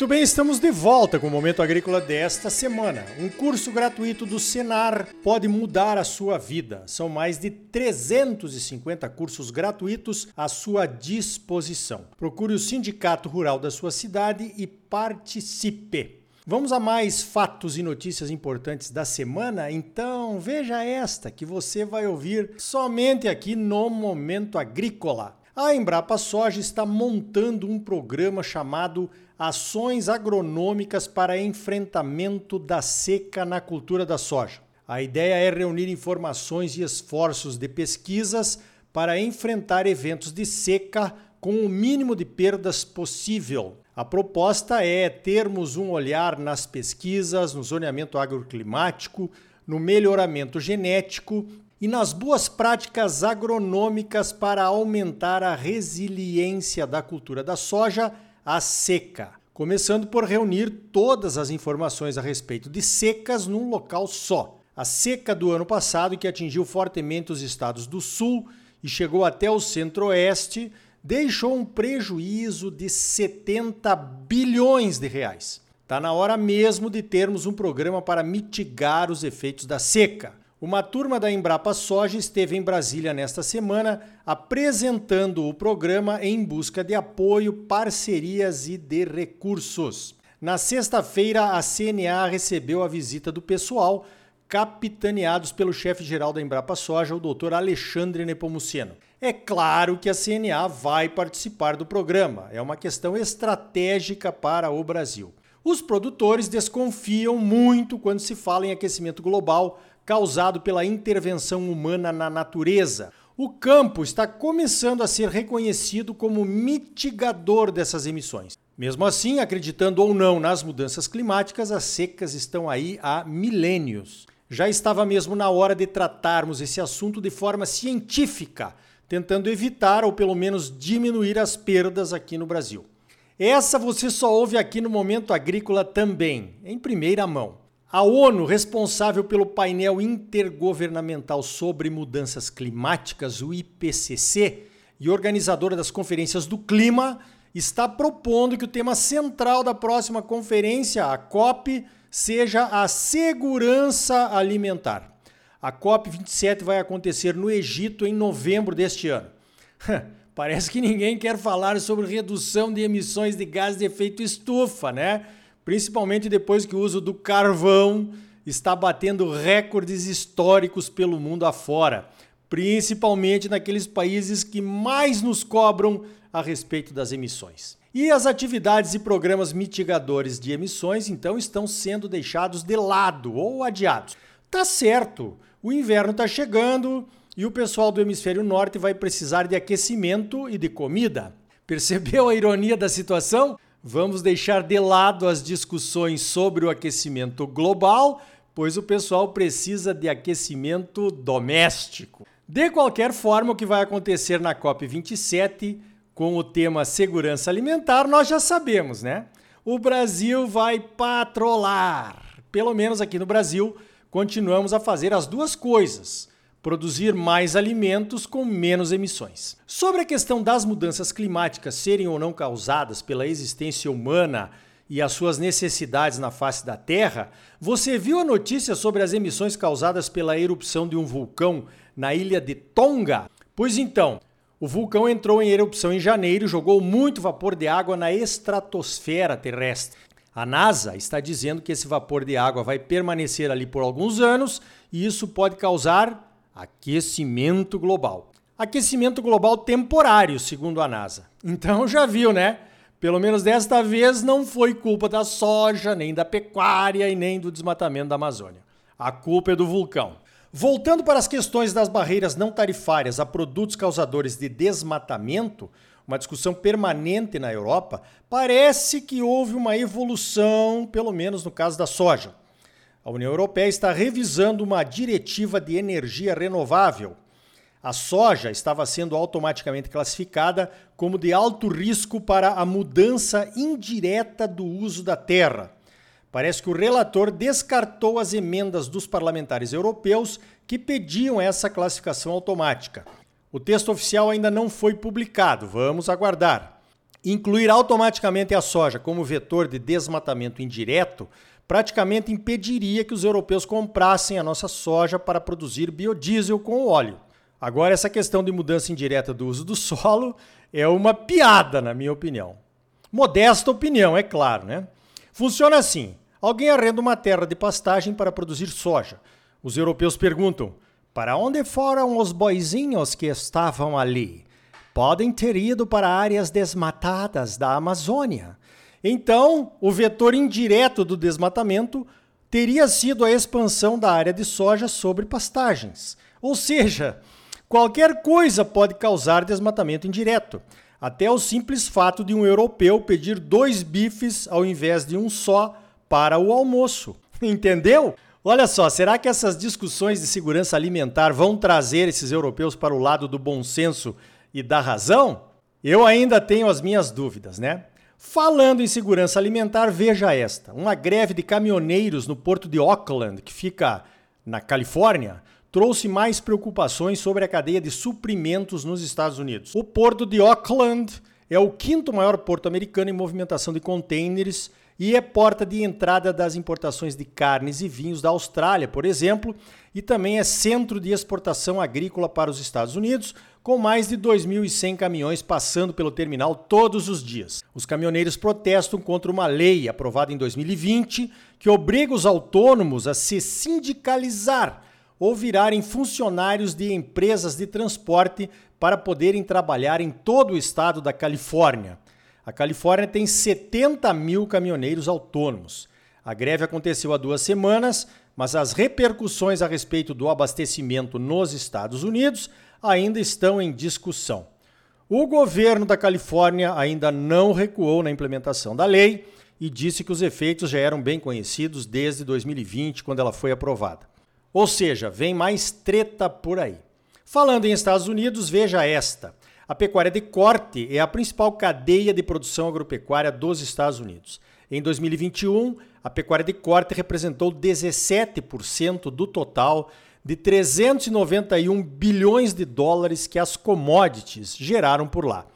Muito bem, estamos de volta com o Momento Agrícola desta semana. Um curso gratuito do Senar pode mudar a sua vida. São mais de 350 cursos gratuitos à sua disposição. Procure o sindicato rural da sua cidade e participe. Vamos a mais fatos e notícias importantes da semana? Então veja esta que você vai ouvir somente aqui no Momento Agrícola. A Embrapa Soja está montando um programa chamado Ações Agronômicas para Enfrentamento da Seca na Cultura da Soja. A ideia é reunir informações e esforços de pesquisas para enfrentar eventos de seca com o mínimo de perdas possível. A proposta é termos um olhar nas pesquisas, no zoneamento agroclimático, no melhoramento genético e nas boas práticas agronômicas para aumentar a resiliência da cultura da soja à seca. Começando por reunir todas as informações a respeito de secas num local só. A seca do ano passado, que atingiu fortemente os estados do sul e chegou até o centro-oeste, deixou um prejuízo de 70 bilhões de reais. Está na hora mesmo de termos um programa para mitigar os efeitos da seca. Uma turma da Embrapa Soja esteve em Brasília nesta semana apresentando o programa em busca de apoio, parcerias e de recursos. Na sexta-feira, a CNA recebeu a visita do pessoal, capitaneados pelo chefe-geral da Embrapa Soja, o Dr. Alexandre Nepomuceno. É claro que a CNA vai participar do programa, é uma questão estratégica para o Brasil. Os produtores desconfiam muito quando se fala em aquecimento global causado pela intervenção humana na natureza. O campo está começando a ser reconhecido como mitigador dessas emissões. Mesmo assim, acreditando ou não nas mudanças climáticas, as secas estão aí há milênios. Já estava mesmo na hora de tratarmos esse assunto de forma científica, tentando evitar ou pelo menos diminuir as perdas aqui no Brasil. Essa você só ouve aqui no Momento Agrícola também, em primeira mão. A ONU, responsável pelo painel intergovernamental sobre mudanças climáticas, o IPCC, e organizadora das conferências do clima, está propondo que o tema central da próxima conferência, a COP, seja a segurança alimentar. A COP 27 vai acontecer no Egito em novembro deste ano. Parece que ninguém quer falar sobre redução de emissões de gás de efeito estufa, né? Principalmente depois que o uso do carvão está batendo recordes históricos pelo mundo afora, principalmente naqueles países que mais nos cobram a respeito das emissões. E as atividades e programas mitigadores de emissões então estão sendo deixados de lado ou adiados. Tá certo, o inverno está chegando e o pessoal do hemisfério norte vai precisar de aquecimento e de comida. Percebeu a ironia da situação? Vamos deixar de lado as discussões sobre o aquecimento global, pois o pessoal precisa de aquecimento doméstico. De qualquer forma, o que vai acontecer na COP27 com o tema segurança alimentar, nós já sabemos, né? O Brasil vai patrolar. Pelo menos aqui no Brasil, continuamos a fazer as duas coisas produzir mais alimentos com menos emissões. Sobre a questão das mudanças climáticas serem ou não causadas pela existência humana e as suas necessidades na face da Terra, você viu a notícia sobre as emissões causadas pela erupção de um vulcão na ilha de Tonga? Pois então, o vulcão entrou em erupção em janeiro e jogou muito vapor de água na estratosfera terrestre. A NASA está dizendo que esse vapor de água vai permanecer ali por alguns anos e isso pode causar Aquecimento global. Aquecimento global temporário, segundo a NASA. Então já viu, né? Pelo menos desta vez não foi culpa da soja, nem da pecuária e nem do desmatamento da Amazônia. A culpa é do vulcão. Voltando para as questões das barreiras não tarifárias a produtos causadores de desmatamento, uma discussão permanente na Europa, parece que houve uma evolução, pelo menos no caso da soja. A União Europeia está revisando uma diretiva de energia renovável. A soja estava sendo automaticamente classificada como de alto risco para a mudança indireta do uso da terra. Parece que o relator descartou as emendas dos parlamentares europeus que pediam essa classificação automática. O texto oficial ainda não foi publicado, vamos aguardar. Incluir automaticamente a soja como vetor de desmatamento indireto praticamente impediria que os europeus comprassem a nossa soja para produzir biodiesel com óleo. Agora, essa questão de mudança indireta do uso do solo é uma piada, na minha opinião. Modesta opinião, é claro, né? Funciona assim: alguém arrenda uma terra de pastagem para produzir soja. Os europeus perguntam: para onde foram os boizinhos que estavam ali? Podem ter ido para áreas desmatadas da Amazônia. Então, o vetor indireto do desmatamento teria sido a expansão da área de soja sobre pastagens. Ou seja, qualquer coisa pode causar desmatamento indireto. Até o simples fato de um europeu pedir dois bifes ao invés de um só para o almoço. Entendeu? Olha só, será que essas discussões de segurança alimentar vão trazer esses europeus para o lado do bom senso e da razão? Eu ainda tenho as minhas dúvidas, né? Falando em segurança alimentar, veja esta: uma greve de caminhoneiros no porto de Auckland, que fica na Califórnia, trouxe mais preocupações sobre a cadeia de suprimentos nos Estados Unidos. O porto de Auckland é o quinto maior porto americano em movimentação de contêineres e é porta de entrada das importações de carnes e vinhos da Austrália, por exemplo, e também é centro de exportação agrícola para os Estados Unidos, com mais de 2.100 caminhões passando pelo terminal todos os dias. Os caminhoneiros protestam contra uma lei aprovada em 2020 que obriga os autônomos a se sindicalizar ou virarem funcionários de empresas de transporte para poderem trabalhar em todo o estado da Califórnia. A Califórnia tem 70 mil caminhoneiros autônomos. A greve aconteceu há duas semanas, mas as repercussões a respeito do abastecimento nos Estados Unidos ainda estão em discussão. O governo da Califórnia ainda não recuou na implementação da lei e disse que os efeitos já eram bem conhecidos desde 2020, quando ela foi aprovada. Ou seja, vem mais treta por aí. Falando em Estados Unidos, veja esta. A pecuária de corte é a principal cadeia de produção agropecuária dos Estados Unidos. Em 2021, a pecuária de corte representou 17% do total de 391 bilhões de dólares que as commodities geraram por lá.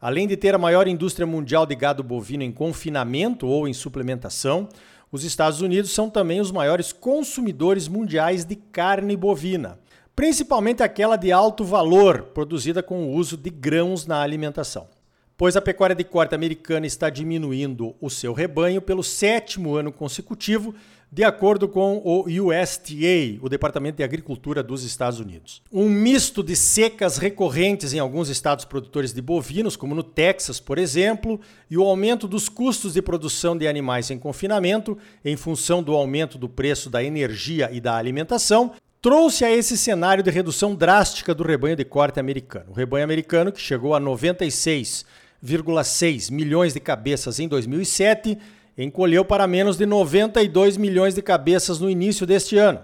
Além de ter a maior indústria mundial de gado bovino em confinamento ou em suplementação, os Estados Unidos são também os maiores consumidores mundiais de carne bovina principalmente aquela de alto valor, produzida com o uso de grãos na alimentação. Pois a pecuária de corte americana está diminuindo o seu rebanho pelo sétimo ano consecutivo, de acordo com o USDA, o Departamento de Agricultura dos Estados Unidos. Um misto de secas recorrentes em alguns estados produtores de bovinos, como no Texas, por exemplo, e o aumento dos custos de produção de animais em confinamento, em função do aumento do preço da energia e da alimentação, trouxe a esse cenário de redução drástica do rebanho de corte americano. O rebanho americano, que chegou a 96,6 milhões de cabeças em 2007, encolheu para menos de 92 milhões de cabeças no início deste ano.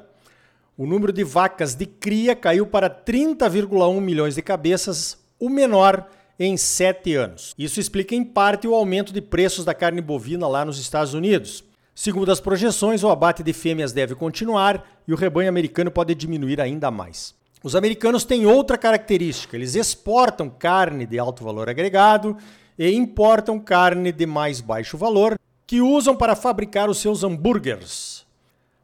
O número de vacas de cria caiu para 30,1 milhões de cabeças, o menor em sete anos. Isso explica em parte o aumento de preços da carne bovina lá nos Estados Unidos. Segundo as projeções, o abate de fêmeas deve continuar e o rebanho americano pode diminuir ainda mais. Os americanos têm outra característica: eles exportam carne de alto valor agregado e importam carne de mais baixo valor, que usam para fabricar os seus hambúrgueres.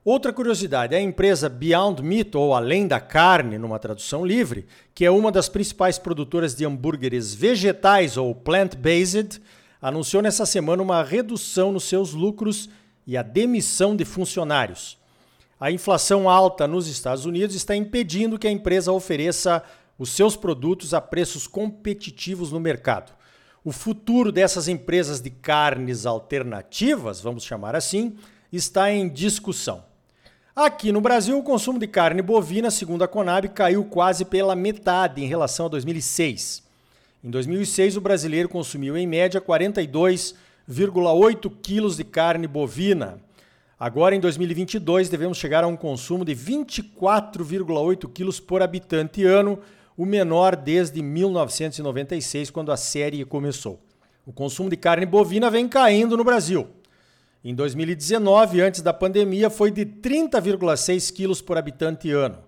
Outra curiosidade, a empresa Beyond Meat, ou Além da Carne, numa tradução livre, que é uma das principais produtoras de hambúrgueres vegetais ou plant-based, anunciou nessa semana uma redução nos seus lucros e a demissão de funcionários. A inflação alta nos Estados Unidos está impedindo que a empresa ofereça os seus produtos a preços competitivos no mercado. O futuro dessas empresas de carnes alternativas, vamos chamar assim, está em discussão. Aqui no Brasil, o consumo de carne bovina, segundo a Conab, caiu quase pela metade em relação a 2006. Em 2006, o brasileiro consumiu em média 42 1,8 quilos de carne bovina. Agora, em 2022, devemos chegar a um consumo de 24,8 quilos por habitante ano, o menor desde 1996, quando a série começou. O consumo de carne bovina vem caindo no Brasil. Em 2019, antes da pandemia, foi de 30,6 quilos por habitante ano.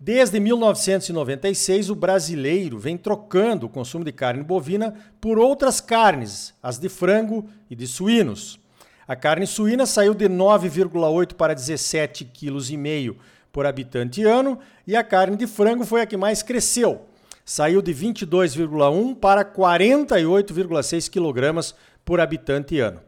Desde 1996, o brasileiro vem trocando o consumo de carne bovina por outras carnes, as de frango e de suínos. A carne suína saiu de 9,8 para 17,5 kg por habitante ano e a carne de frango foi a que mais cresceu. Saiu de 22,1 para 48,6 kg por habitante ano.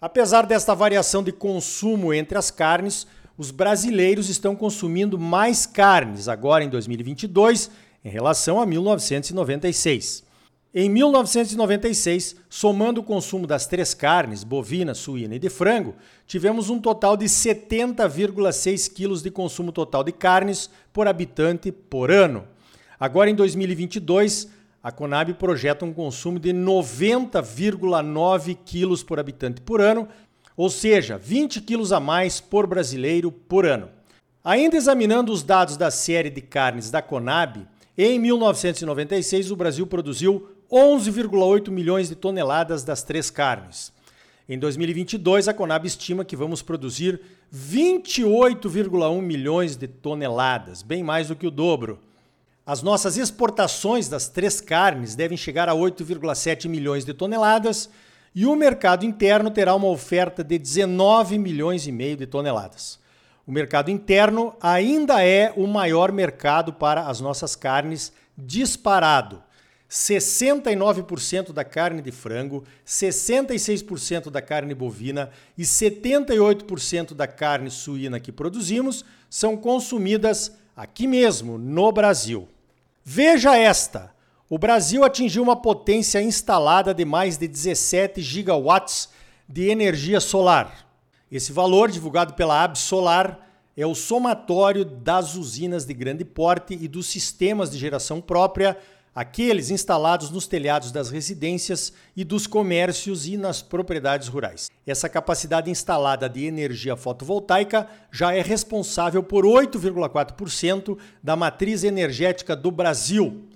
Apesar desta variação de consumo entre as carnes, os brasileiros estão consumindo mais carnes agora em 2022 em relação a 1996. Em 1996, somando o consumo das três carnes, bovina, suína e de frango, tivemos um total de 70,6 quilos de consumo total de carnes por habitante por ano. Agora, em 2022, a Conab projeta um consumo de 90,9 quilos por habitante por ano, ou seja, 20 quilos a mais por brasileiro por ano. Ainda examinando os dados da série de carnes da Conab, em 1996 o Brasil produziu 11,8 milhões de toneladas das três carnes. Em 2022, a Conab estima que vamos produzir 28,1 milhões de toneladas, bem mais do que o dobro. As nossas exportações das três carnes devem chegar a 8,7 milhões de toneladas e o mercado interno terá uma oferta de 19 milhões e meio de toneladas. O mercado interno ainda é o maior mercado para as nossas carnes disparado. 69% da carne de frango, 66% da carne bovina e 78% da carne suína que produzimos são consumidas aqui mesmo, no Brasil. Veja esta: o Brasil atingiu uma potência instalada de mais de 17 gigawatts de energia solar. Esse valor, divulgado pela Absolar, é o somatório das usinas de grande porte e dos sistemas de geração própria, aqueles instalados nos telhados das residências e dos comércios e nas propriedades rurais. Essa capacidade instalada de energia fotovoltaica já é responsável por 8,4% da matriz energética do Brasil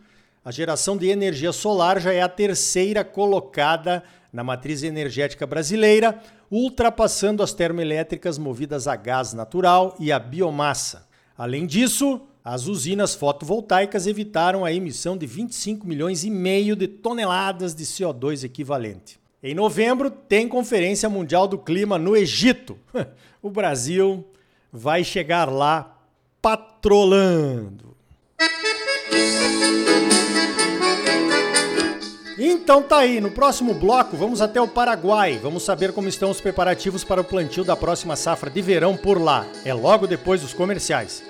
a geração de energia solar já é a terceira colocada na matriz energética brasileira, ultrapassando as termoelétricas movidas a gás natural e a biomassa. Além disso, as usinas fotovoltaicas evitaram a emissão de 25 milhões e meio de toneladas de CO2 equivalente. Em novembro, tem Conferência Mundial do Clima no Egito. O Brasil vai chegar lá patrolando. Então tá aí, no próximo bloco vamos até o Paraguai. Vamos saber como estão os preparativos para o plantio da próxima safra de verão por lá. É logo depois dos comerciais.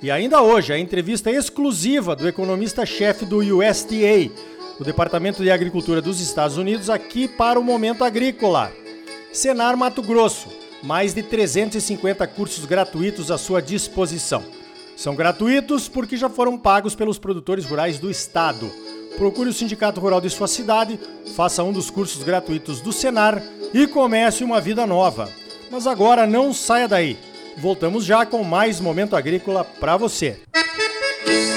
E ainda hoje, a entrevista exclusiva do economista-chefe do USDA, o Departamento de Agricultura dos Estados Unidos, aqui para o Momento Agrícola. Senar Mato Grosso, mais de 350 cursos gratuitos à sua disposição. São gratuitos porque já foram pagos pelos produtores rurais do estado. Procure o Sindicato Rural de sua cidade, faça um dos cursos gratuitos do Senar e comece uma vida nova. Mas agora não saia daí. Voltamos já com mais momento agrícola para você. Música